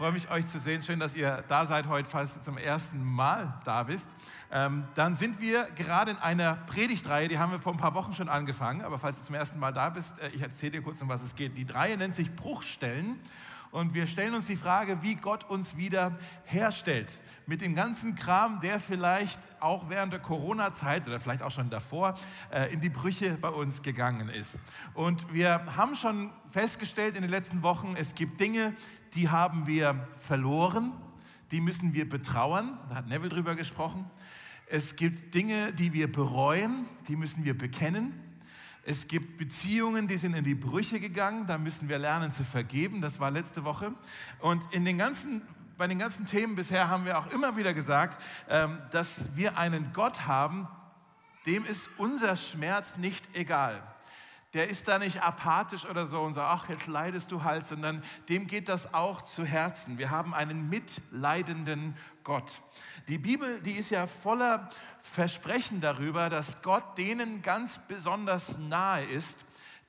freue mich, euch zu sehen. Schön, dass ihr da seid heute, falls du zum ersten Mal da bist. Ähm, dann sind wir gerade in einer Predigtreihe, die haben wir vor ein paar Wochen schon angefangen. Aber falls du zum ersten Mal da bist, äh, ich erzähle dir kurz, um was es geht. Die Reihe nennt sich Bruchstellen. Und wir stellen uns die Frage, wie Gott uns wieder herstellt. Mit dem ganzen Kram, der vielleicht auch während der Corona-Zeit oder vielleicht auch schon davor äh, in die Brüche bei uns gegangen ist. Und wir haben schon festgestellt in den letzten Wochen, es gibt Dinge, die haben wir verloren, die müssen wir betrauern. Da hat Neville drüber gesprochen. Es gibt Dinge, die wir bereuen, die müssen wir bekennen. Es gibt Beziehungen, die sind in die Brüche gegangen, da müssen wir lernen zu vergeben. Das war letzte Woche. Und in den ganzen, bei den ganzen Themen bisher haben wir auch immer wieder gesagt, ähm, dass wir einen Gott haben, dem ist unser Schmerz nicht egal. Der ist da nicht apathisch oder so und sagt, ach, jetzt leidest du halt, sondern dem geht das auch zu Herzen. Wir haben einen mitleidenden Gott. Die Bibel, die ist ja voller Versprechen darüber, dass Gott denen ganz besonders nahe ist,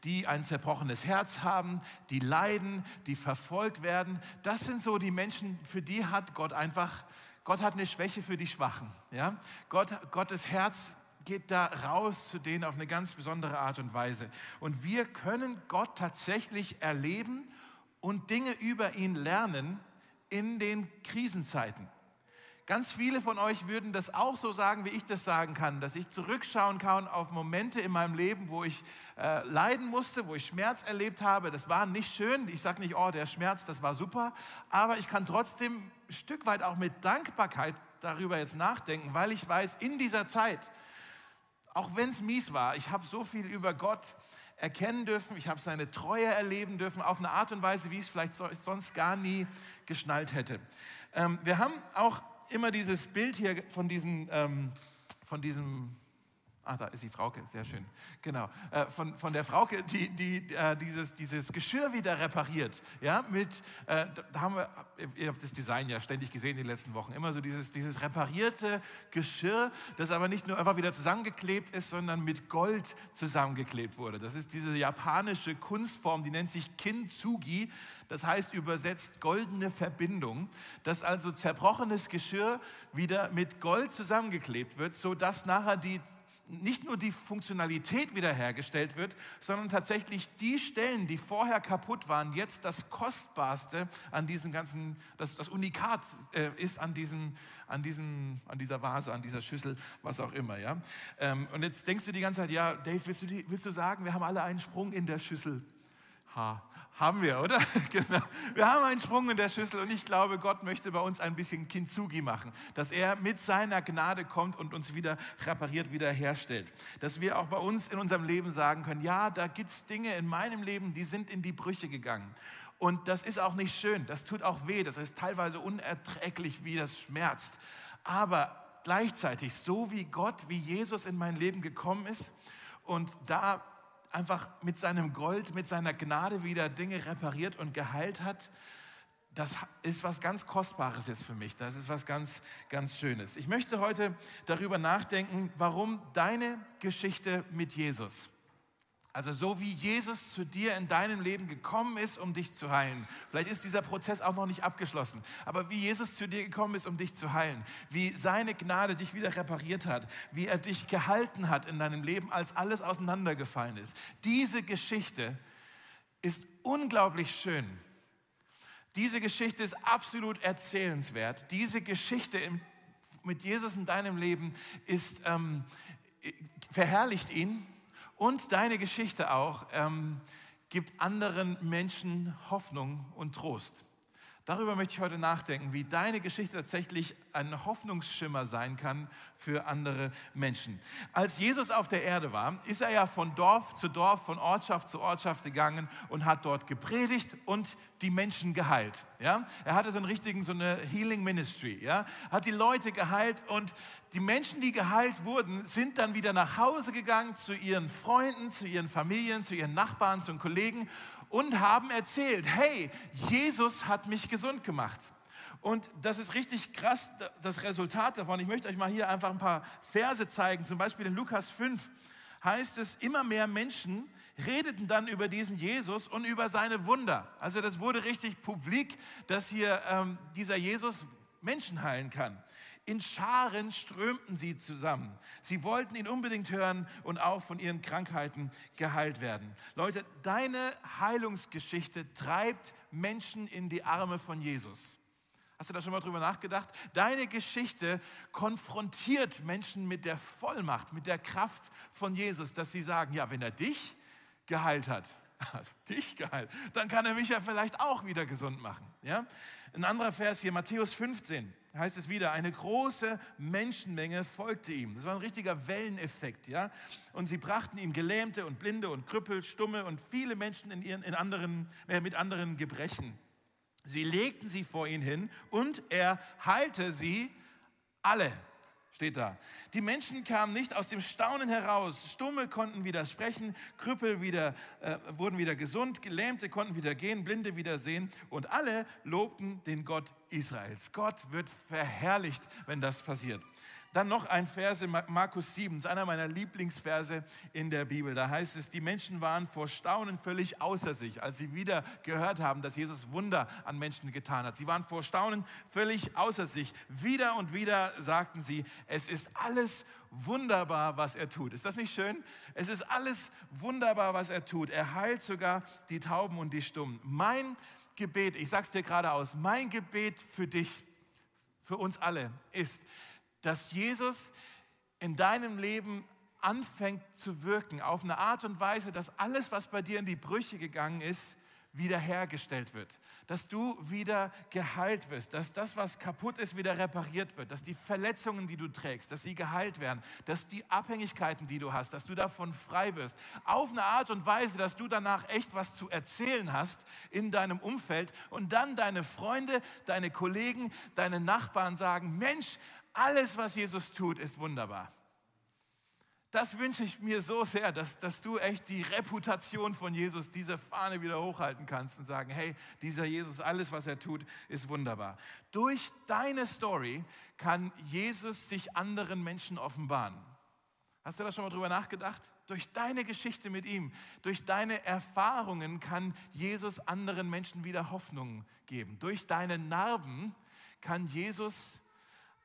die ein zerbrochenes Herz haben, die leiden, die verfolgt werden. Das sind so die Menschen, für die hat Gott einfach, Gott hat eine Schwäche für die Schwachen. Ja? Gott, Gottes Herz geht da raus zu denen auf eine ganz besondere Art und Weise. Und wir können Gott tatsächlich erleben und Dinge über ihn lernen in den Krisenzeiten. Ganz viele von euch würden das auch so sagen, wie ich das sagen kann, dass ich zurückschauen kann auf Momente in meinem Leben, wo ich äh, leiden musste, wo ich Schmerz erlebt habe. Das war nicht schön. Ich sage nicht, oh, der Schmerz, das war super. Aber ich kann trotzdem ein Stück weit auch mit Dankbarkeit darüber jetzt nachdenken, weil ich weiß, in dieser Zeit, auch wenn es mies war, ich habe so viel über Gott erkennen dürfen, ich habe seine Treue erleben dürfen, auf eine Art und Weise, wie ich es vielleicht sonst gar nie geschnallt hätte. Ähm, wir haben auch immer dieses Bild hier von, diesen, ähm, von diesem Ah, da ist die Frauke, sehr schön. Genau. Äh, von, von der Frauke, die, die äh, dieses, dieses Geschirr wieder repariert. Ja, mit, äh, da haben wir, ihr habt das Design ja ständig gesehen in den letzten Wochen, immer so dieses, dieses reparierte Geschirr, das aber nicht nur einfach wieder zusammengeklebt ist, sondern mit Gold zusammengeklebt wurde. Das ist diese japanische Kunstform, die nennt sich Kintsugi. Das heißt übersetzt goldene Verbindung, dass also zerbrochenes Geschirr wieder mit Gold zusammengeklebt wird, sodass nachher die nicht nur die Funktionalität wiederhergestellt wird, sondern tatsächlich die Stellen, die vorher kaputt waren, jetzt das Kostbarste an diesem ganzen, das, das Unikat äh, ist an, diesem, an, diesem, an dieser Vase, an dieser Schüssel, was auch immer. Ja? Ähm, und jetzt denkst du die ganze Zeit, ja, Dave, willst du, willst du sagen, wir haben alle einen Sprung in der Schüssel? Ha, haben wir, oder? genau. Wir haben einen Sprung in der Schüssel und ich glaube, Gott möchte bei uns ein bisschen Kintsugi machen, dass er mit seiner Gnade kommt und uns wieder repariert, wieder herstellt. Dass wir auch bei uns in unserem Leben sagen können, ja, da gibt es Dinge in meinem Leben, die sind in die Brüche gegangen. Und das ist auch nicht schön, das tut auch weh, das ist teilweise unerträglich, wie das schmerzt. Aber gleichzeitig, so wie Gott, wie Jesus in mein Leben gekommen ist und da einfach mit seinem Gold, mit seiner Gnade wieder Dinge repariert und geheilt hat, das ist was ganz Kostbares jetzt für mich. Das ist was ganz, ganz Schönes. Ich möchte heute darüber nachdenken, warum deine Geschichte mit Jesus also so wie Jesus zu dir in deinem Leben gekommen ist, um dich zu heilen. Vielleicht ist dieser Prozess auch noch nicht abgeschlossen, aber wie Jesus zu dir gekommen ist, um dich zu heilen, wie seine Gnade dich wieder repariert hat, wie er dich gehalten hat in deinem Leben, als alles auseinandergefallen ist. Diese Geschichte ist unglaublich schön. Diese Geschichte ist absolut erzählenswert. Diese Geschichte mit Jesus in deinem Leben ist, ähm, verherrlicht ihn und deine Geschichte auch ähm, gibt anderen Menschen Hoffnung und Trost. Darüber möchte ich heute nachdenken, wie deine Geschichte tatsächlich ein Hoffnungsschimmer sein kann für andere Menschen. Als Jesus auf der Erde war, ist er ja von Dorf zu Dorf, von Ortschaft zu Ortschaft gegangen und hat dort gepredigt und die Menschen geheilt. Ja? Er hatte so einen richtigen, so eine Healing Ministry. Ja? Hat die Leute geheilt und die Menschen, die geheilt wurden, sind dann wieder nach Hause gegangen zu ihren Freunden, zu ihren Familien, zu ihren Nachbarn, zu ihren Kollegen und haben erzählt, hey, Jesus hat mich gesund gemacht. Und das ist richtig krass, das Resultat davon. Ich möchte euch mal hier einfach ein paar Verse zeigen. Zum Beispiel in Lukas 5 heißt es, immer mehr Menschen redeten dann über diesen Jesus und über seine Wunder. Also das wurde richtig publik, dass hier ähm, dieser Jesus Menschen heilen kann. In Scharen strömten sie zusammen. Sie wollten ihn unbedingt hören und auch von ihren Krankheiten geheilt werden. Leute, deine Heilungsgeschichte treibt Menschen in die Arme von Jesus. Hast du da schon mal drüber nachgedacht? Deine Geschichte konfrontiert Menschen mit der Vollmacht, mit der Kraft von Jesus, dass sie sagen, ja, wenn er dich geheilt hat, dich geheilt, dann kann er mich ja vielleicht auch wieder gesund machen. Ja? Ein anderer Vers hier, Matthäus 15, heißt es wieder, eine große Menschenmenge folgte ihm. Das war ein richtiger Welleneffekt. Ja? Und sie brachten ihm Gelähmte und Blinde und Krüppel, Stumme und viele Menschen in ihren, in anderen, äh, mit anderen Gebrechen. Sie legten sie vor ihn hin und er heilte sie alle, steht da. Die Menschen kamen nicht aus dem Staunen heraus. Stumme konnten wieder sprechen, Krüppel wieder, äh, wurden wieder gesund, Gelähmte konnten wieder gehen, Blinde wieder sehen und alle lobten den Gott Israels. Gott wird verherrlicht, wenn das passiert. Dann noch ein Vers in Markus 7, das ist einer meiner Lieblingsverse in der Bibel. Da heißt es, die Menschen waren vor Staunen völlig außer sich, als sie wieder gehört haben, dass Jesus Wunder an Menschen getan hat. Sie waren vor Staunen völlig außer sich. Wieder und wieder sagten sie, es ist alles wunderbar, was er tut. Ist das nicht schön? Es ist alles wunderbar, was er tut. Er heilt sogar die Tauben und die Stummen. Mein Gebet, ich sage es dir geradeaus, mein Gebet für dich, für uns alle ist, dass Jesus in deinem Leben anfängt zu wirken, auf eine Art und Weise, dass alles, was bei dir in die Brüche gegangen ist, wiederhergestellt wird, dass du wieder geheilt wirst, dass das, was kaputt ist, wieder repariert wird, dass die Verletzungen, die du trägst, dass sie geheilt werden, dass die Abhängigkeiten, die du hast, dass du davon frei wirst, auf eine Art und Weise, dass du danach echt was zu erzählen hast in deinem Umfeld. Und dann deine Freunde, deine Kollegen, deine Nachbarn sagen, Mensch, alles, was Jesus tut, ist wunderbar. Das wünsche ich mir so sehr, dass, dass du echt die Reputation von Jesus, diese Fahne wieder hochhalten kannst und sagen, hey, dieser Jesus, alles, was er tut, ist wunderbar. Durch deine Story kann Jesus sich anderen Menschen offenbaren. Hast du da schon mal drüber nachgedacht? Durch deine Geschichte mit ihm, durch deine Erfahrungen kann Jesus anderen Menschen wieder Hoffnung geben. Durch deine Narben kann Jesus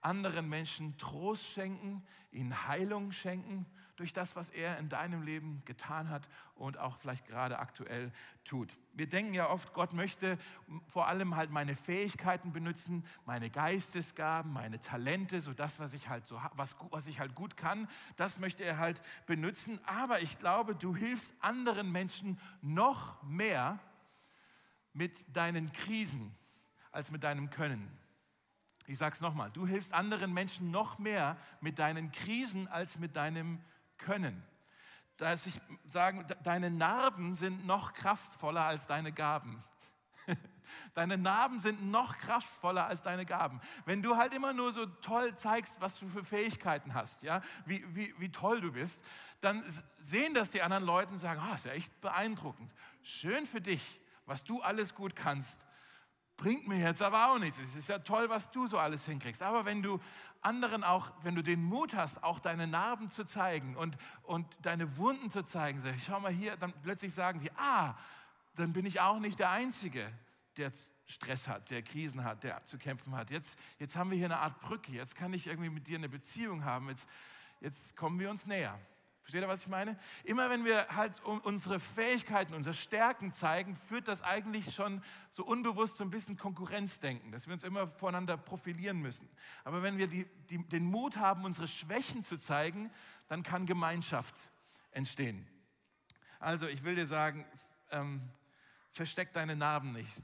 anderen Menschen Trost schenken, ihnen Heilung schenken durch das, was er in deinem Leben getan hat und auch vielleicht gerade aktuell tut. Wir denken ja oft, Gott möchte vor allem halt meine Fähigkeiten benutzen, meine Geistesgaben, meine Talente, so das, was ich halt so was, was ich halt gut kann, das möchte er halt benutzen. Aber ich glaube, du hilfst anderen Menschen noch mehr mit deinen Krisen als mit deinem Können. Ich sage es nochmal, du hilfst anderen Menschen noch mehr mit deinen Krisen als mit deinem Können. Dass ich sagen, deine Narben sind noch kraftvoller als deine Gaben. Deine Narben sind noch kraftvoller als deine Gaben. Wenn du halt immer nur so toll zeigst, was du für Fähigkeiten hast, ja, wie, wie, wie toll du bist, dann sehen das die anderen Leute und sagen, oh, ist ja echt beeindruckend. Schön für dich, was du alles gut kannst bringt mir jetzt aber auch nichts. Es ist ja toll, was du so alles hinkriegst. Aber wenn du anderen auch, wenn du den Mut hast, auch deine Narben zu zeigen und, und deine Wunden zu zeigen, sag, schau mal hier, dann plötzlich sagen die, ah, dann bin ich auch nicht der Einzige, der Stress hat, der Krisen hat, der zu kämpfen hat. Jetzt, jetzt haben wir hier eine Art Brücke. Jetzt kann ich irgendwie mit dir eine Beziehung haben. Jetzt, jetzt kommen wir uns näher. Versteht ihr, was ich meine? Immer wenn wir halt unsere Fähigkeiten, unsere Stärken zeigen, führt das eigentlich schon so unbewusst so ein bisschen Konkurrenzdenken, dass wir uns immer voneinander profilieren müssen. Aber wenn wir die, die, den Mut haben, unsere Schwächen zu zeigen, dann kann Gemeinschaft entstehen. Also ich will dir sagen, ähm, versteck deine Narben nicht.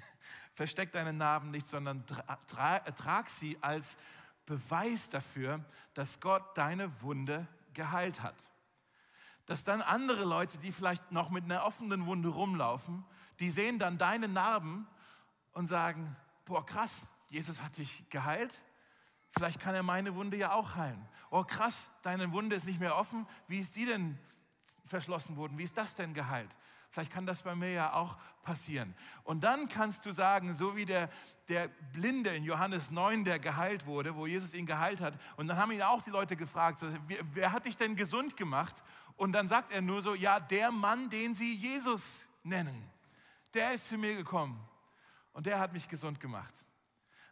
versteck deine Narben nicht, sondern tra tra trag sie als Beweis dafür, dass Gott deine Wunde geheilt hat. Dass dann andere Leute, die vielleicht noch mit einer offenen Wunde rumlaufen, die sehen dann deine Narben und sagen, boah krass, Jesus hat dich geheilt, vielleicht kann er meine Wunde ja auch heilen. Oh krass, deine Wunde ist nicht mehr offen, wie ist die denn verschlossen worden, wie ist das denn geheilt? Vielleicht kann das bei mir ja auch passieren. Und dann kannst du sagen, so wie der, der Blinde in Johannes 9, der geheilt wurde, wo Jesus ihn geheilt hat. Und dann haben ihn auch die Leute gefragt, wer, wer hat dich denn gesund gemacht? Und dann sagt er nur so, ja, der Mann, den sie Jesus nennen, der ist zu mir gekommen und der hat mich gesund gemacht.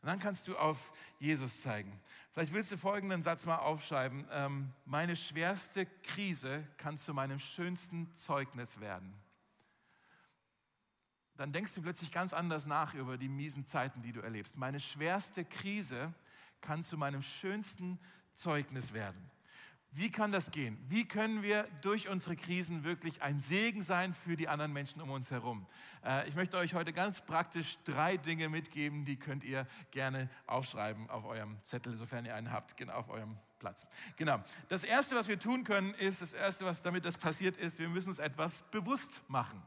Und dann kannst du auf Jesus zeigen. Vielleicht willst du folgenden Satz mal aufschreiben. Ähm, meine schwerste Krise kann zu meinem schönsten Zeugnis werden. Dann denkst du plötzlich ganz anders nach über die miesen Zeiten, die du erlebst. Meine schwerste Krise kann zu meinem schönsten Zeugnis werden. Wie kann das gehen? Wie können wir durch unsere Krisen wirklich ein Segen sein für die anderen Menschen um uns herum? Äh, ich möchte euch heute ganz praktisch drei Dinge mitgeben, die könnt ihr gerne aufschreiben auf eurem Zettel, sofern ihr einen habt, genau auf eurem Platz. Genau. Das erste, was wir tun können, ist, das erste, was damit das passiert ist, wir müssen uns etwas bewusst machen.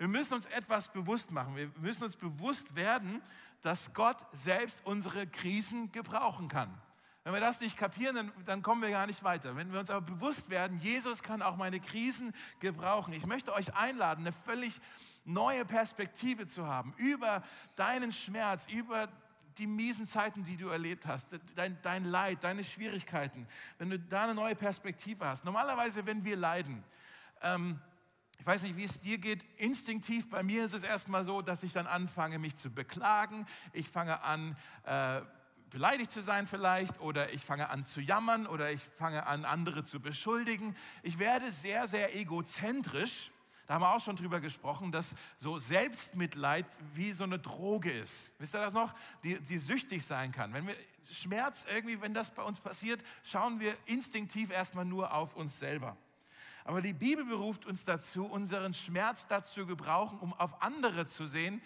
Wir müssen uns etwas bewusst machen. Wir müssen uns bewusst werden, dass Gott selbst unsere Krisen gebrauchen kann. Wenn wir das nicht kapieren, dann, dann, kommen wir gar nicht weiter. Wenn wir uns aber bewusst werden, Jesus kann auch meine Krisen gebrauchen. Ich möchte euch einladen, eine völlig neue Perspektive zu haben über deinen Schmerz, über die miesen Zeiten, die du erlebt hast, dein, dein Leid, deine Schwierigkeiten. Wenn du da eine neue Perspektive hast. Normalerweise, wenn wir leiden, ähm, ich weiß nicht, wie es dir geht. Instinktiv bei mir ist es erstmal so, dass ich dann anfange, mich zu beklagen. Ich fange an, äh, beleidigt zu sein vielleicht oder ich fange an zu jammern oder ich fange an, andere zu beschuldigen. Ich werde sehr, sehr egozentrisch. Da haben wir auch schon drüber gesprochen, dass so Selbstmitleid wie so eine Droge ist. Wisst ihr das noch? Die, die süchtig sein kann. Wenn wir Schmerz irgendwie, wenn das bei uns passiert, schauen wir instinktiv erstmal nur auf uns selber. Aber die Bibel beruft uns dazu, unseren Schmerz dazu gebrauchen, um auf andere zu sehen,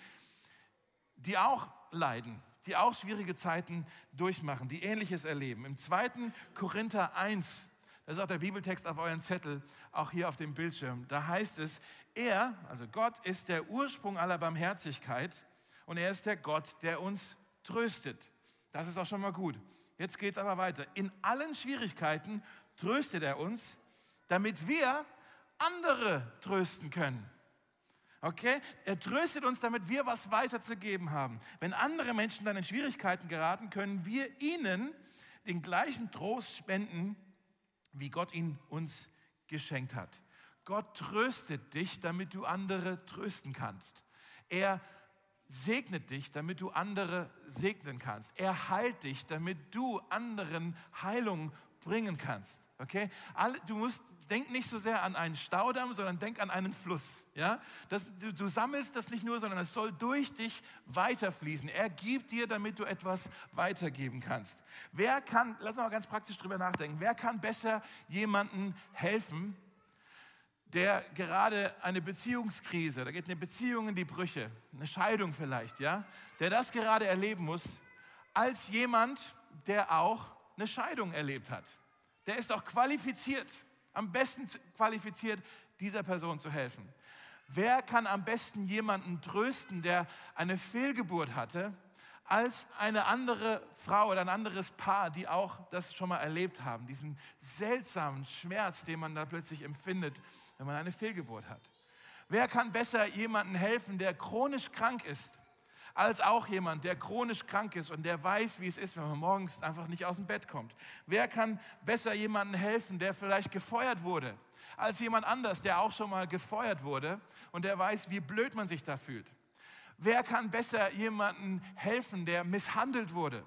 die auch leiden, die auch schwierige Zeiten durchmachen, die Ähnliches erleben. Im 2. Korinther 1, das ist auch der Bibeltext auf euren Zettel, auch hier auf dem Bildschirm, da heißt es, er, also Gott, ist der Ursprung aller Barmherzigkeit und er ist der Gott, der uns tröstet. Das ist auch schon mal gut. Jetzt geht es aber weiter. In allen Schwierigkeiten tröstet er uns, damit wir andere trösten können. Okay? Er tröstet uns, damit wir was weiterzugeben haben. Wenn andere Menschen dann in Schwierigkeiten geraten, können wir ihnen den gleichen Trost spenden, wie Gott ihn uns geschenkt hat. Gott tröstet dich, damit du andere trösten kannst. Er segnet dich, damit du andere segnen kannst. Er heilt dich, damit du anderen Heilung bringen kannst. Okay? Du musst denk nicht so sehr an einen Staudamm, sondern denk an einen Fluss. Ja? Das, du, du, sammelst das nicht nur, sondern es soll durch dich weiterfließen. Er gibt dir, damit du etwas weitergeben kannst. Wer kann, lass uns mal ganz praktisch drüber nachdenken, wer kann besser jemandem helfen, der gerade eine Beziehungskrise, da geht eine Beziehung in die Brüche, eine Scheidung vielleicht, ja, der das gerade erleben muss, als jemand, der auch eine Scheidung erlebt hat. Der ist auch qualifiziert am besten qualifiziert, dieser Person zu helfen? Wer kann am besten jemanden trösten, der eine Fehlgeburt hatte, als eine andere Frau oder ein anderes Paar, die auch das schon mal erlebt haben, diesen seltsamen Schmerz, den man da plötzlich empfindet, wenn man eine Fehlgeburt hat? Wer kann besser jemanden helfen, der chronisch krank ist, als auch jemand, der chronisch krank ist und der weiß, wie es ist, wenn man morgens einfach nicht aus dem Bett kommt. Wer kann besser jemandem helfen, der vielleicht gefeuert wurde, als jemand anders, der auch schon mal gefeuert wurde und der weiß, wie blöd man sich da fühlt? Wer kann besser jemandem helfen, der misshandelt wurde?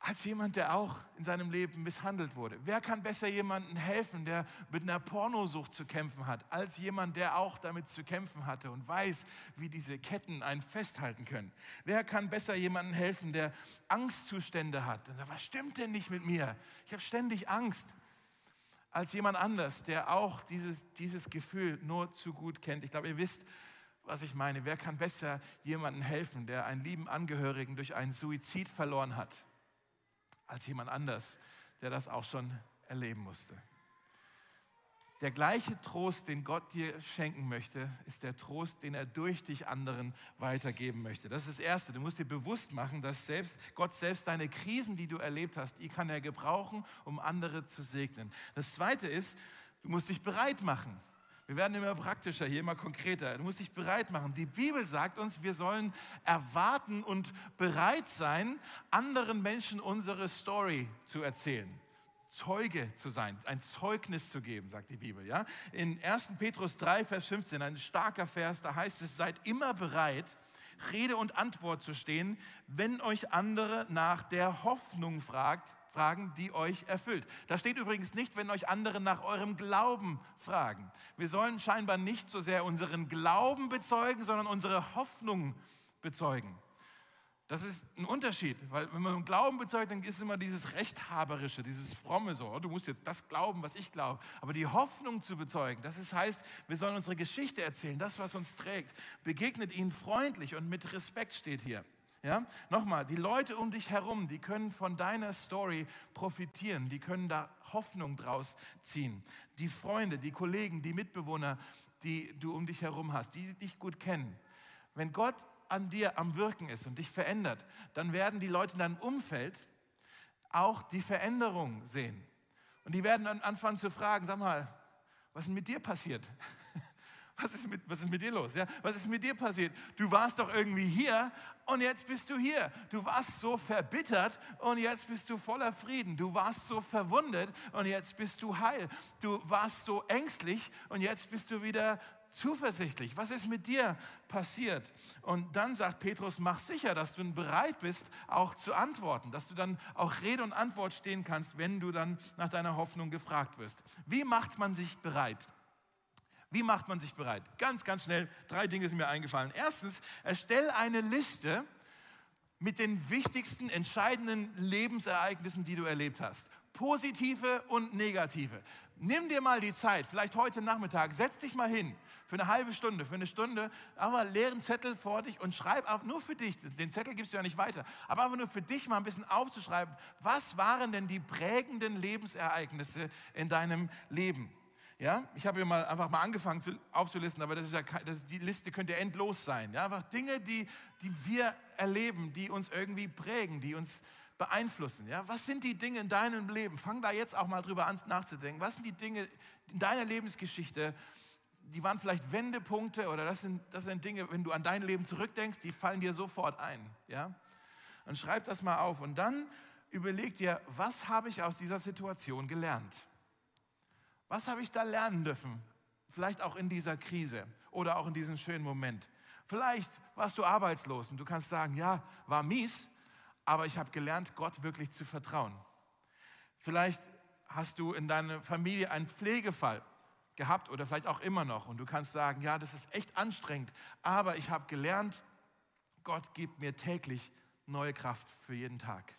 Als jemand, der auch in seinem Leben misshandelt wurde. Wer kann besser jemandem helfen, der mit einer Pornosucht zu kämpfen hat, als jemand, der auch damit zu kämpfen hatte und weiß, wie diese Ketten einen festhalten können? Wer kann besser jemandem helfen, der Angstzustände hat? Und sagt, was stimmt denn nicht mit mir? Ich habe ständig Angst. Als jemand anders, der auch dieses, dieses Gefühl nur zu gut kennt. Ich glaube, ihr wisst, was ich meine. Wer kann besser jemandem helfen, der einen lieben Angehörigen durch einen Suizid verloren hat? Als jemand anders, der das auch schon erleben musste. Der gleiche Trost, den Gott dir schenken möchte, ist der Trost, den er durch dich anderen weitergeben möchte. Das ist das Erste. Du musst dir bewusst machen, dass selbst, Gott selbst deine Krisen, die du erlebt hast, die kann er gebrauchen, um andere zu segnen. Das Zweite ist, du musst dich bereit machen. Wir werden immer praktischer, hier immer konkreter. Du musst dich bereit machen. Die Bibel sagt uns, wir sollen erwarten und bereit sein, anderen Menschen unsere Story zu erzählen. Zeuge zu sein, ein Zeugnis zu geben, sagt die Bibel. Ja? In 1. Petrus 3, Vers 15, ein starker Vers, da heißt es, seid immer bereit, Rede und Antwort zu stehen, wenn euch andere nach der Hoffnung fragt, fragen, die euch erfüllt. Da steht übrigens nicht, wenn euch andere nach eurem Glauben fragen. Wir sollen scheinbar nicht so sehr unseren Glauben bezeugen, sondern unsere Hoffnung bezeugen. Das ist ein Unterschied, weil wenn man Glauben bezeugt, dann ist immer dieses Rechthaberische, dieses Fromme so, oh, du musst jetzt das glauben, was ich glaube. Aber die Hoffnung zu bezeugen, das ist, heißt, wir sollen unsere Geschichte erzählen, das, was uns trägt. Begegnet ihnen freundlich und mit Respekt steht hier. Ja? Nochmal, die Leute um dich herum, die können von deiner Story profitieren, die können da Hoffnung draus ziehen. Die Freunde, die Kollegen, die Mitbewohner, die du um dich herum hast, die dich gut kennen. Wenn Gott an dir am Wirken ist und dich verändert, dann werden die Leute in deinem Umfeld auch die Veränderung sehen. Und die werden dann anfangen zu fragen, sag mal, was ist mit dir passiert? Was ist mit, was ist mit dir los? Ja? Was ist mit dir passiert? Du warst doch irgendwie hier und jetzt bist du hier. Du warst so verbittert und jetzt bist du voller Frieden. Du warst so verwundet und jetzt bist du heil. Du warst so ängstlich und jetzt bist du wieder zuversichtlich. Was ist mit dir passiert? Und dann sagt Petrus, mach sicher, dass du bereit bist, auch zu antworten, dass du dann auch Rede und Antwort stehen kannst, wenn du dann nach deiner Hoffnung gefragt wirst. Wie macht man sich bereit? Wie macht man sich bereit? Ganz, ganz schnell, drei Dinge sind mir eingefallen. Erstens, erstell eine Liste mit den wichtigsten, entscheidenden Lebensereignissen, die du erlebt hast. Positive und negative. Nimm dir mal die Zeit, vielleicht heute Nachmittag, setz dich mal hin für eine halbe Stunde, für eine Stunde, aber leeren Zettel vor dich und schreib auch nur für dich, den Zettel gibst du ja nicht weiter, aber einfach nur für dich mal ein bisschen aufzuschreiben, was waren denn die prägenden Lebensereignisse in deinem Leben? Ja, ich habe hier mal einfach mal angefangen zu, aufzulisten, aber das ist ja, das, die Liste könnte endlos sein. Ja, einfach Dinge, die, die wir erleben, die uns irgendwie prägen, die uns beeinflussen. Ja, was sind die Dinge in deinem Leben? Fang da jetzt auch mal drüber an nachzudenken. Was sind die Dinge in deiner Lebensgeschichte? Die waren vielleicht Wendepunkte oder das sind, das sind Dinge, wenn du an dein Leben zurückdenkst, die fallen dir sofort ein. Ja, und schreib das mal auf und dann überleg dir, was habe ich aus dieser Situation gelernt? Was habe ich da lernen dürfen? Vielleicht auch in dieser Krise oder auch in diesem schönen Moment. Vielleicht warst du arbeitslos und du kannst sagen, ja, war mies, aber ich habe gelernt, Gott wirklich zu vertrauen. Vielleicht hast du in deiner Familie einen Pflegefall gehabt oder vielleicht auch immer noch und du kannst sagen, ja, das ist echt anstrengend, aber ich habe gelernt, Gott gibt mir täglich neue Kraft für jeden Tag.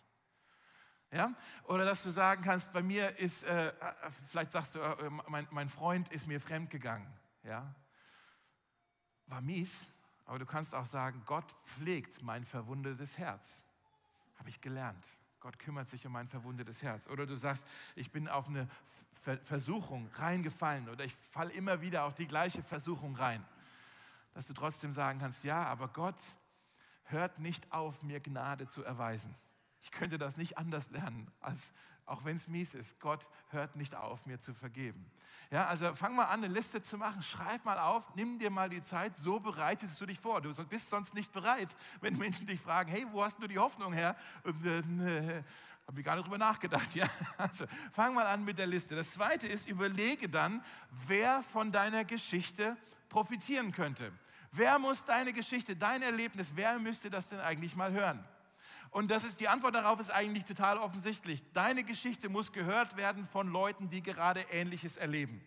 Ja? Oder dass du sagen kannst, bei mir ist, äh, äh vielleicht sagst du, äh, mein, mein Freund ist mir fremd gegangen. Ja? War mies, aber du kannst auch sagen, Gott pflegt mein verwundetes Herz. Habe ich gelernt. Gott kümmert sich um mein verwundetes Herz. Oder du sagst, ich bin auf eine Versuchung reingefallen oder ich falle immer wieder auf die gleiche Versuchung rein. Dass du trotzdem sagen kannst, ja, aber Gott hört nicht auf, mir Gnade zu erweisen. Ich könnte das nicht anders lernen, als auch wenn es mies ist. Gott hört nicht auf, mir zu vergeben. Ja, also fang mal an, eine Liste zu machen. Schreib mal auf, nimm dir mal die Zeit. So bereitest du dich vor. Du bist sonst nicht bereit, wenn Menschen dich fragen: Hey, wo hast du die Hoffnung her? Äh, Habe ich gar nicht drüber nachgedacht. Ja, also fang mal an mit der Liste. Das Zweite ist, überlege dann, wer von deiner Geschichte profitieren könnte. Wer muss deine Geschichte, dein Erlebnis, wer müsste das denn eigentlich mal hören? Und das ist, die Antwort darauf ist eigentlich total offensichtlich. Deine Geschichte muss gehört werden von Leuten, die gerade Ähnliches erleben.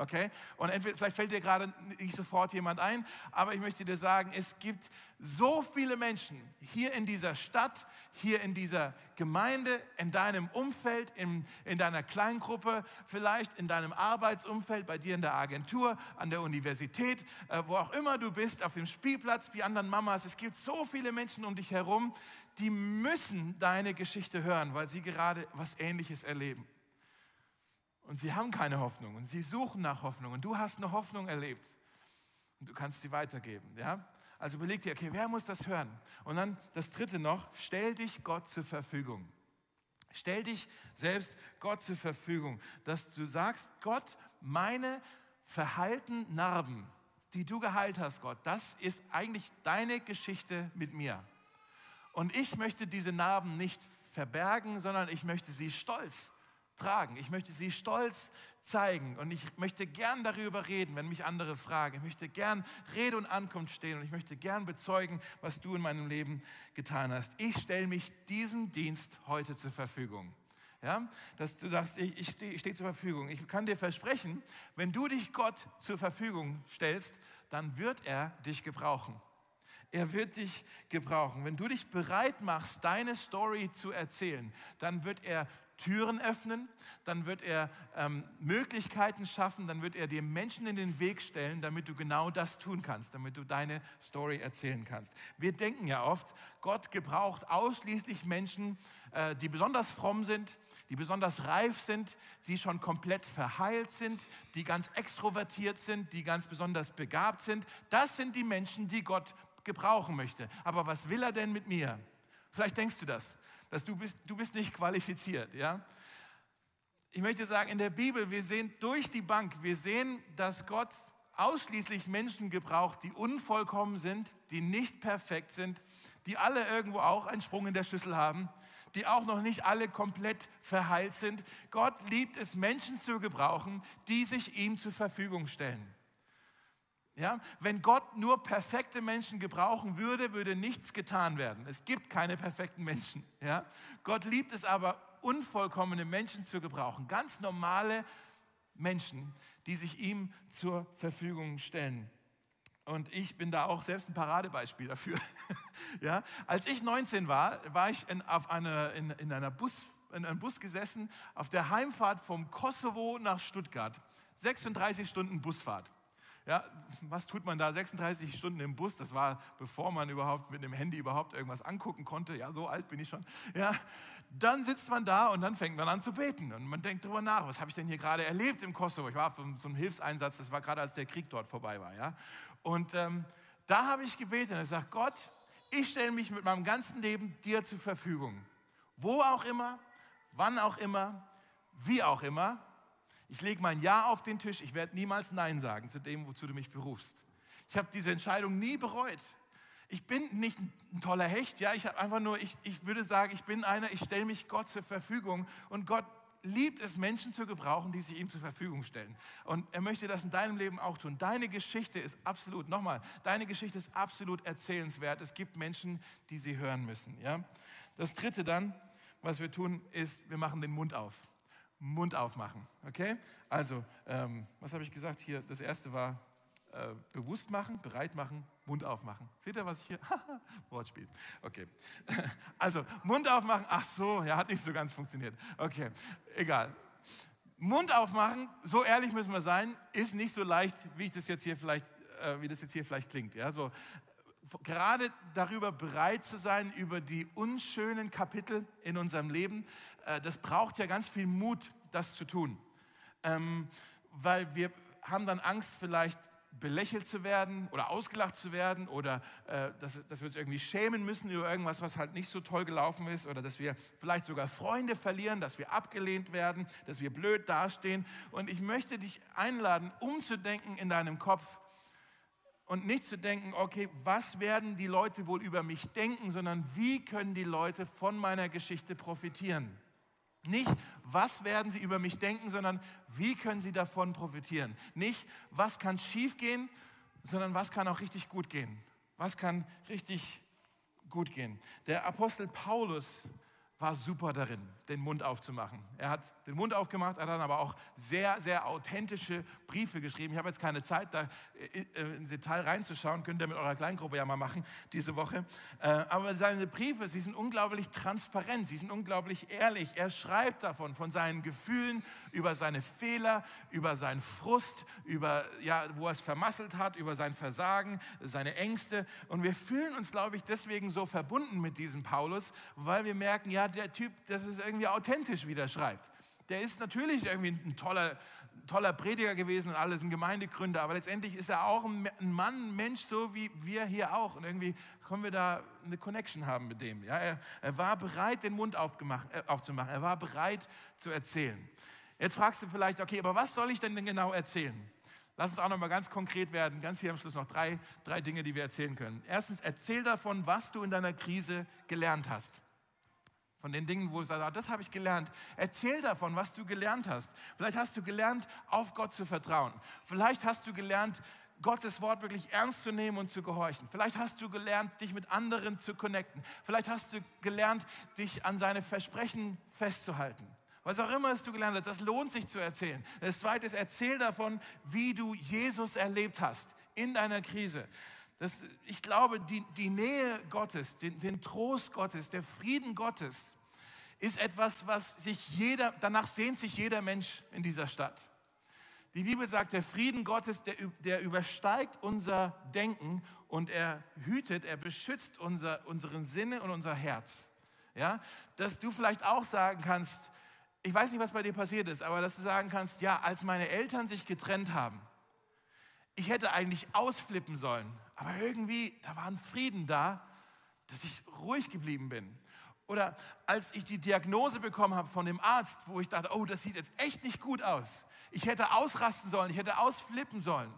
Okay? Und entweder, vielleicht fällt dir gerade nicht sofort jemand ein, aber ich möchte dir sagen, es gibt so viele Menschen hier in dieser Stadt, hier in dieser Gemeinde, in deinem Umfeld, in, in deiner Kleingruppe, vielleicht in deinem Arbeitsumfeld, bei dir in der Agentur, an der Universität, äh, wo auch immer du bist, auf dem Spielplatz, wie anderen Mamas. Es gibt so viele Menschen um dich herum, die müssen deine Geschichte hören, weil sie gerade was Ähnliches erleben. Und sie haben keine Hoffnung und sie suchen nach Hoffnung und du hast eine Hoffnung erlebt und du kannst sie weitergeben. Ja? Also überleg dir, okay, wer muss das hören? Und dann das dritte noch, stell dich Gott zur Verfügung. Stell dich selbst Gott zur Verfügung, dass du sagst, Gott, meine verheilten Narben, die du geheilt hast, Gott, das ist eigentlich deine Geschichte mit mir. Und ich möchte diese Narben nicht verbergen, sondern ich möchte sie stolz tragen. Ich möchte sie stolz zeigen und ich möchte gern darüber reden, wenn mich andere fragen. Ich möchte gern Rede und Ankunft stehen und ich möchte gern bezeugen, was du in meinem Leben getan hast. Ich stelle mich diesem Dienst heute zur Verfügung. Ja, dass du sagst, ich, ich stehe steh zur Verfügung. Ich kann dir versprechen, wenn du dich Gott zur Verfügung stellst, dann wird er dich gebrauchen. Er wird dich gebrauchen. Wenn du dich bereit machst, deine Story zu erzählen, dann wird er Türen öffnen, dann wird er ähm, Möglichkeiten schaffen, dann wird er dir Menschen in den Weg stellen, damit du genau das tun kannst, damit du deine Story erzählen kannst. Wir denken ja oft, Gott gebraucht ausschließlich Menschen, äh, die besonders fromm sind, die besonders reif sind, die schon komplett verheilt sind, die ganz extrovertiert sind, die ganz besonders begabt sind. Das sind die Menschen, die Gott gebrauchen möchte. Aber was will er denn mit mir? Vielleicht denkst du das dass du bist, du bist nicht qualifiziert. Ja? Ich möchte sagen, in der Bibel, wir sehen durch die Bank, wir sehen, dass Gott ausschließlich Menschen gebraucht, die unvollkommen sind, die nicht perfekt sind, die alle irgendwo auch einen Sprung in der Schüssel haben, die auch noch nicht alle komplett verheilt sind. Gott liebt es, Menschen zu gebrauchen, die sich ihm zur Verfügung stellen. Ja, wenn Gott nur perfekte Menschen gebrauchen würde, würde nichts getan werden. Es gibt keine perfekten Menschen. Ja? Gott liebt es aber, unvollkommene Menschen zu gebrauchen. Ganz normale Menschen, die sich ihm zur Verfügung stellen. Und ich bin da auch selbst ein Paradebeispiel dafür. ja? Als ich 19 war, war ich in, auf eine, in, in, einer Bus, in einem Bus gesessen auf der Heimfahrt vom Kosovo nach Stuttgart. 36 Stunden Busfahrt. Ja, was tut man da 36 Stunden im Bus? Das war, bevor man überhaupt mit dem Handy überhaupt irgendwas angucken konnte. Ja, so alt bin ich schon. Ja, dann sitzt man da und dann fängt man an zu beten. Und man denkt darüber nach, was habe ich denn hier gerade erlebt im Kosovo? Ich war auf so einem Hilfseinsatz, das war gerade als der Krieg dort vorbei war. Ja? Und ähm, da habe ich gebetet und gesagt, Gott, ich stelle mich mit meinem ganzen Leben dir zur Verfügung. Wo auch immer, wann auch immer, wie auch immer. Ich lege mein Ja auf den Tisch. Ich werde niemals Nein sagen zu dem, wozu du mich berufst. Ich habe diese Entscheidung nie bereut. Ich bin nicht ein toller Hecht, ja. Ich habe einfach nur, ich, ich würde sagen, ich bin einer, ich stelle mich Gott zur Verfügung und Gott liebt es, Menschen zu gebrauchen, die sich ihm zur Verfügung stellen. Und er möchte das in deinem Leben auch tun. Deine Geschichte ist absolut, nochmal, deine Geschichte ist absolut erzählenswert. Es gibt Menschen, die sie hören müssen. Ja? Das dritte dann, was wir tun, ist, wir machen den Mund auf. Mund aufmachen. Okay? Also, ähm, was habe ich gesagt hier? Das erste war äh, bewusst machen, bereit machen, Mund aufmachen. Seht ihr, was ich hier? Wortspiel. Okay. Also, Mund aufmachen. Ach so, ja, hat nicht so ganz funktioniert. Okay, egal. Mund aufmachen, so ehrlich müssen wir sein, ist nicht so leicht, wie ich das jetzt hier vielleicht, äh, wie das jetzt hier vielleicht klingt. Ja, so gerade darüber bereit zu sein, über die unschönen Kapitel in unserem Leben, äh, das braucht ja ganz viel Mut, das zu tun. Ähm, weil wir haben dann Angst, vielleicht belächelt zu werden oder ausgelacht zu werden oder äh, dass, dass wir uns irgendwie schämen müssen über irgendwas, was halt nicht so toll gelaufen ist oder dass wir vielleicht sogar Freunde verlieren, dass wir abgelehnt werden, dass wir blöd dastehen. Und ich möchte dich einladen, umzudenken in deinem Kopf, und nicht zu denken, okay, was werden die Leute wohl über mich denken, sondern wie können die Leute von meiner Geschichte profitieren. Nicht, was werden sie über mich denken, sondern wie können sie davon profitieren. Nicht, was kann schiefgehen, sondern was kann auch richtig gut gehen. Was kann richtig gut gehen. Der Apostel Paulus war super darin, den Mund aufzumachen. Er hat den Mund aufgemacht, hat dann aber auch sehr, sehr authentische Briefe geschrieben. Ich habe jetzt keine Zeit, da äh, äh, ins Detail reinzuschauen, könnt ihr mit eurer Kleingruppe ja mal machen diese Woche. Äh, aber seine Briefe, sie sind unglaublich transparent, sie sind unglaublich ehrlich. Er schreibt davon, von seinen Gefühlen, über seine Fehler, über seinen Frust, über, ja, wo er es vermasselt hat, über sein Versagen, seine Ängste. Und wir fühlen uns, glaube ich, deswegen so verbunden mit diesem Paulus, weil wir merken, ja, der Typ, das ist irgendwie authentisch, wie der schreibt. Der ist natürlich irgendwie ein toller, toller Prediger gewesen und alles, ein Gemeindegründer, aber letztendlich ist er auch ein Mann, ein Mensch, so wie wir hier auch. Und irgendwie können wir da eine Connection haben mit dem. Ja, er, er war bereit, den Mund äh, aufzumachen. Er war bereit zu erzählen. Jetzt fragst du vielleicht, okay, aber was soll ich denn, genau erzählen? Lass uns auch noch mal ganz konkret werden. Ganz hier am Schluss noch drei, drei Dinge, die wir erzählen können. Erstens, erzähl davon, was du in deiner Krise gelernt hast. Von den Dingen, wo du sagst, ah, das habe ich gelernt. Erzähl davon, was du gelernt hast. Vielleicht hast du gelernt, auf Gott zu vertrauen. Vielleicht hast du gelernt, Gottes Wort wirklich ernst zu nehmen und zu gehorchen. Vielleicht hast du gelernt, dich mit anderen zu connecten. Vielleicht hast du gelernt, dich an seine Versprechen festzuhalten. Was auch immer es du gelernt hast, das lohnt sich zu erzählen. Das zweite ist, erzähl davon, wie du Jesus erlebt hast in deiner Krise. Das, ich glaube, die, die Nähe Gottes, den, den Trost Gottes, der Frieden Gottes ist etwas, was sich jeder, danach sehnt sich jeder Mensch in dieser Stadt. Die Bibel sagt, der Frieden Gottes, der, der übersteigt unser Denken und er hütet, er beschützt unser, unseren Sinne und unser Herz. Ja, dass du vielleicht auch sagen kannst, ich weiß nicht, was bei dir passiert ist, aber dass du sagen kannst, ja, als meine Eltern sich getrennt haben, ich hätte eigentlich ausflippen sollen, aber irgendwie, da war ein Frieden da, dass ich ruhig geblieben bin. Oder als ich die Diagnose bekommen habe von dem Arzt, wo ich dachte, oh, das sieht jetzt echt nicht gut aus. Ich hätte ausrasten sollen, ich hätte ausflippen sollen.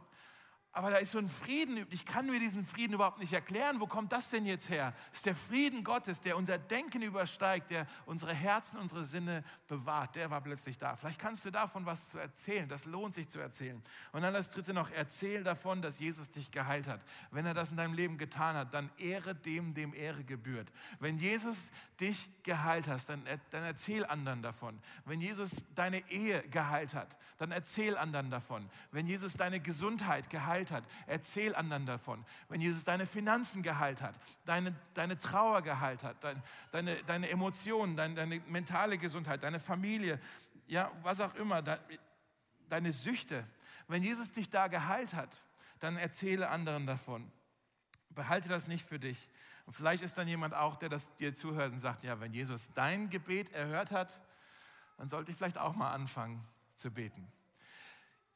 Aber da ist so ein Frieden, ich kann mir diesen Frieden überhaupt nicht erklären. Wo kommt das denn jetzt her? Das ist der Frieden Gottes, der unser Denken übersteigt, der unsere Herzen, unsere Sinne bewahrt. Der war plötzlich da. Vielleicht kannst du davon was zu erzählen. Das lohnt sich zu erzählen. Und dann das dritte noch, erzähl davon, dass Jesus dich geheilt hat. Wenn er das in deinem Leben getan hat, dann ehre dem, dem Ehre gebührt. Wenn Jesus dich geheilt hat, dann, dann erzähl anderen davon. Wenn Jesus deine Ehe geheilt hat, dann erzähl anderen davon. Wenn Jesus deine Gesundheit geheilt geheilt hat, erzähl anderen davon. Wenn Jesus deine Finanzen geheilt hat, deine, deine Trauer geheilt hat, deine, deine, deine Emotionen, deine, deine mentale Gesundheit, deine Familie, ja, was auch immer, deine Süchte. Wenn Jesus dich da geheilt hat, dann erzähle anderen davon. Behalte das nicht für dich. Und vielleicht ist dann jemand auch, der das dir zuhört und sagt, ja, wenn Jesus dein Gebet erhört hat, dann sollte ich vielleicht auch mal anfangen zu beten.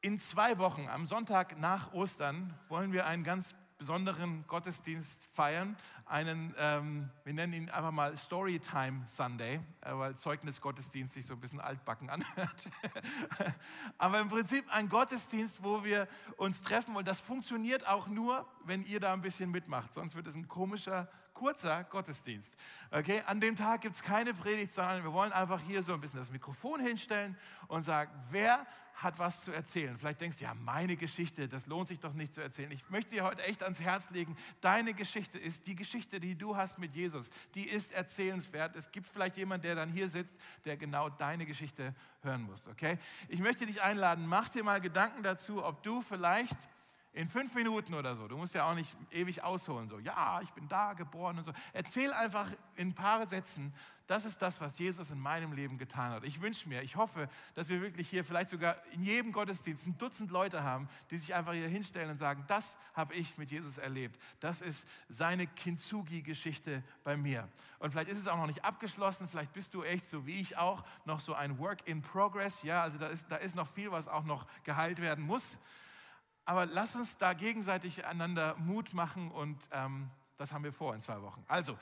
In zwei Wochen, am Sonntag nach Ostern, wollen wir einen ganz besonderen Gottesdienst feiern. Einen, ähm, wir nennen ihn einfach mal Storytime Sunday, äh, weil Zeugnisgottesdienst sich so ein bisschen altbacken anhört. Aber im Prinzip ein Gottesdienst, wo wir uns treffen und das funktioniert auch nur, wenn ihr da ein bisschen mitmacht. Sonst wird es ein komischer kurzer Gottesdienst. Okay? An dem Tag gibt es keine Predigt, sondern wir wollen einfach hier so ein bisschen das Mikrofon hinstellen und sagen, wer hat was zu erzählen. Vielleicht denkst du, ja, meine Geschichte, das lohnt sich doch nicht zu erzählen. Ich möchte dir heute echt ans Herz legen, deine Geschichte ist die Geschichte, die du hast mit Jesus. Die ist erzählenswert. Es gibt vielleicht jemanden, der dann hier sitzt, der genau deine Geschichte hören muss. Okay? Ich möchte dich einladen, mach dir mal Gedanken dazu, ob du vielleicht in fünf Minuten oder so. Du musst ja auch nicht ewig ausholen, so, ja, ich bin da geboren und so. Erzähl einfach in ein paar Sätzen, das ist das, was Jesus in meinem Leben getan hat. Ich wünsche mir, ich hoffe, dass wir wirklich hier vielleicht sogar in jedem Gottesdienst ein Dutzend Leute haben, die sich einfach hier hinstellen und sagen, das habe ich mit Jesus erlebt. Das ist seine Kintsugi-Geschichte bei mir. Und vielleicht ist es auch noch nicht abgeschlossen, vielleicht bist du echt so wie ich auch noch so ein Work in Progress. Ja, also da ist, da ist noch viel, was auch noch geheilt werden muss. Aber lass uns da gegenseitig einander Mut machen und ähm, das haben wir vor in zwei Wochen. Also,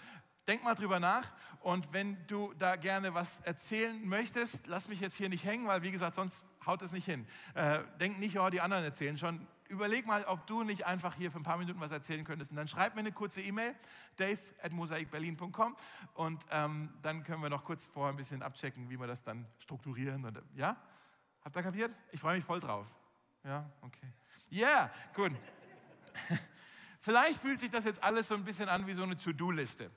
denk mal drüber nach und wenn du da gerne was erzählen möchtest, lass mich jetzt hier nicht hängen, weil wie gesagt, sonst haut es nicht hin. Äh, denk nicht, oh, die anderen erzählen schon. Überleg mal, ob du nicht einfach hier für ein paar Minuten was erzählen könntest. Und dann schreib mir eine kurze E-Mail, dave at mosaikberlin.com und ähm, dann können wir noch kurz vorher ein bisschen abchecken, wie wir das dann strukturieren. Und, ja? Habt ihr kapiert? Ich freue mich voll drauf. Ja, okay. Ja, gut. Vielleicht fühlt sich das jetzt alles so ein bisschen an wie so eine To-Do-Liste.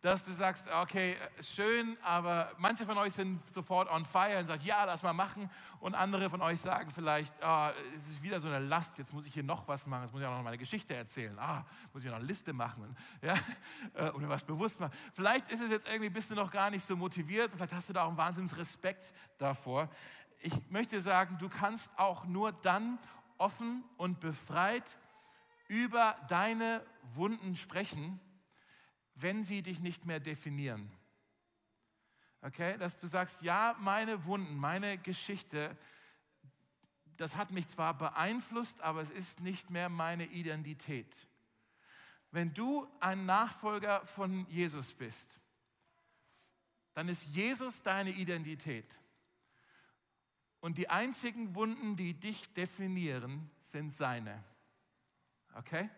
Dass du sagst, okay, schön, aber manche von euch sind sofort on fire und sagen, ja, lass mal machen. Und andere von euch sagen vielleicht, oh, es ist wieder so eine Last, jetzt muss ich hier noch was machen, jetzt muss ich auch noch meine Geschichte erzählen. Ah, muss ich noch eine Liste machen ja, äh, oder was bewusst machen. Vielleicht ist es jetzt irgendwie, bist du noch gar nicht so motiviert, vielleicht hast du da auch einen Wahnsinns Respekt davor. Ich möchte sagen, du kannst auch nur dann offen und befreit über deine Wunden sprechen, wenn sie dich nicht mehr definieren. Okay, dass du sagst, ja, meine Wunden, meine Geschichte, das hat mich zwar beeinflusst, aber es ist nicht mehr meine Identität. Wenn du ein Nachfolger von Jesus bist, dann ist Jesus deine Identität. Und die einzigen Wunden, die dich definieren, sind seine. Okay?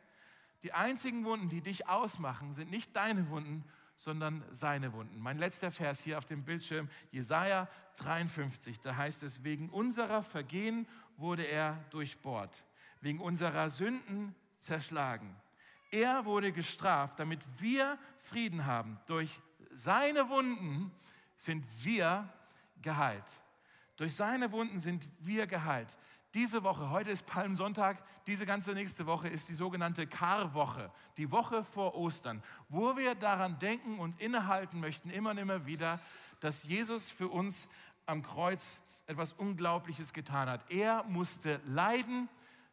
Die einzigen Wunden, die dich ausmachen, sind nicht deine Wunden, sondern seine Wunden. Mein letzter Vers hier auf dem Bildschirm, Jesaja 53, da heißt es: Wegen unserer Vergehen wurde er durchbohrt, wegen unserer Sünden zerschlagen. Er wurde gestraft, damit wir Frieden haben. Durch seine Wunden sind wir geheilt. Durch seine Wunden sind wir geheilt. Diese Woche, heute ist Palmsonntag, diese ganze nächste Woche ist die sogenannte Karwoche, die Woche vor Ostern, wo wir daran denken und innehalten möchten, immer und immer wieder, dass Jesus für uns am Kreuz etwas Unglaubliches getan hat. Er musste leiden,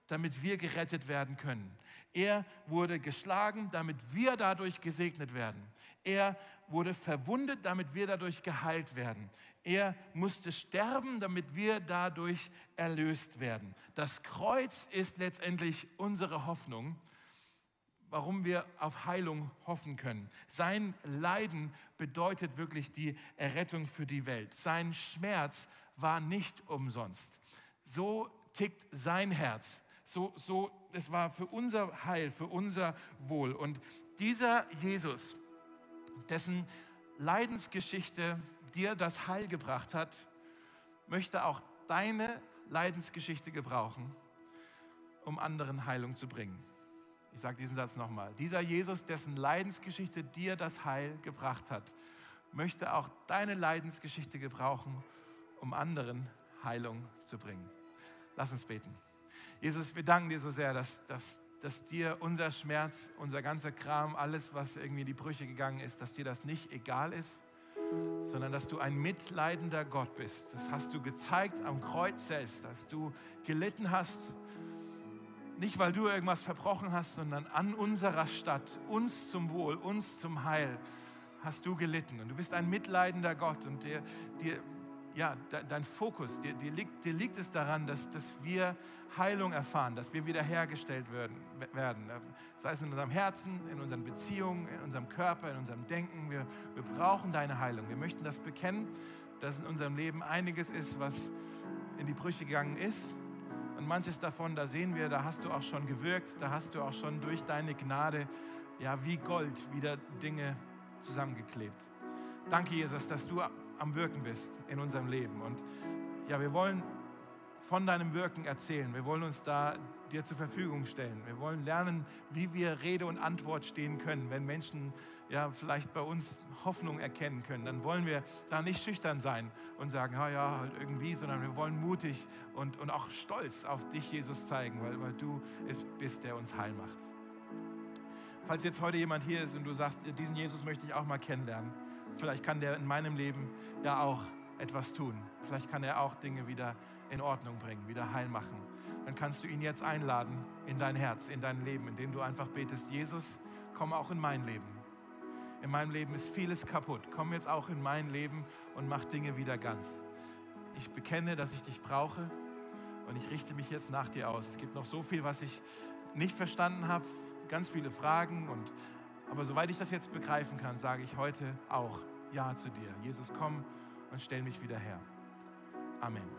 damit wir gerettet werden können. Er wurde geschlagen, damit wir dadurch gesegnet werden. Er wurde verwundet, damit wir dadurch geheilt werden. Er musste sterben, damit wir dadurch erlöst werden. Das Kreuz ist letztendlich unsere Hoffnung, warum wir auf Heilung hoffen können. Sein Leiden bedeutet wirklich die Errettung für die Welt. Sein Schmerz war nicht umsonst. So tickt sein Herz. So, so, es war für unser Heil, für unser Wohl. Und dieser Jesus, dessen Leidensgeschichte dir das Heil gebracht hat, möchte auch deine Leidensgeschichte gebrauchen, um anderen Heilung zu bringen. Ich sage diesen Satz nochmal. Dieser Jesus, dessen Leidensgeschichte dir das Heil gebracht hat, möchte auch deine Leidensgeschichte gebrauchen, um anderen Heilung zu bringen. Lass uns beten. Jesus, wir danken dir so sehr, dass, dass dass dir unser Schmerz, unser ganzer Kram, alles, was irgendwie in die Brüche gegangen ist, dass dir das nicht egal ist, sondern dass du ein mitleidender Gott bist. Das hast du gezeigt am Kreuz selbst, dass du gelitten hast, nicht weil du irgendwas verbrochen hast, sondern an unserer Stadt, uns zum Wohl, uns zum Heil, hast du gelitten. Und du bist ein mitleidender Gott und dir, dir ja, dein Fokus, dir, dir, liegt, dir liegt es daran, dass, dass wir Heilung erfahren, dass wir wiederhergestellt werden, werden. Sei es in unserem Herzen, in unseren Beziehungen, in unserem Körper, in unserem Denken. Wir, wir brauchen deine Heilung. Wir möchten das bekennen, dass in unserem Leben einiges ist, was in die Brüche gegangen ist. Und manches davon, da sehen wir, da hast du auch schon gewirkt, da hast du auch schon durch deine Gnade, ja, wie Gold wieder Dinge zusammengeklebt. Danke, Jesus, dass du am Wirken bist in unserem Leben. Und ja, wir wollen von deinem Wirken erzählen. Wir wollen uns da dir zur Verfügung stellen. Wir wollen lernen, wie wir Rede und Antwort stehen können, wenn Menschen ja vielleicht bei uns Hoffnung erkennen können. Dann wollen wir da nicht schüchtern sein und sagen, ja, ja, halt irgendwie, sondern wir wollen mutig und, und auch stolz auf dich, Jesus, zeigen, weil, weil du es bist, der uns heil macht. Falls jetzt heute jemand hier ist und du sagst, diesen Jesus möchte ich auch mal kennenlernen, Vielleicht kann der in meinem Leben ja auch etwas tun. Vielleicht kann er auch Dinge wieder in Ordnung bringen, wieder heil machen. Dann kannst du ihn jetzt einladen in dein Herz, in dein Leben, indem du einfach betest, Jesus, komm auch in mein Leben. In meinem Leben ist vieles kaputt. Komm jetzt auch in mein Leben und mach Dinge wieder ganz. Ich bekenne, dass ich dich brauche und ich richte mich jetzt nach dir aus. Es gibt noch so viel, was ich nicht verstanden habe, ganz viele Fragen und aber soweit ich das jetzt begreifen kann, sage ich heute auch Ja zu dir. Jesus, komm und stell mich wieder her. Amen.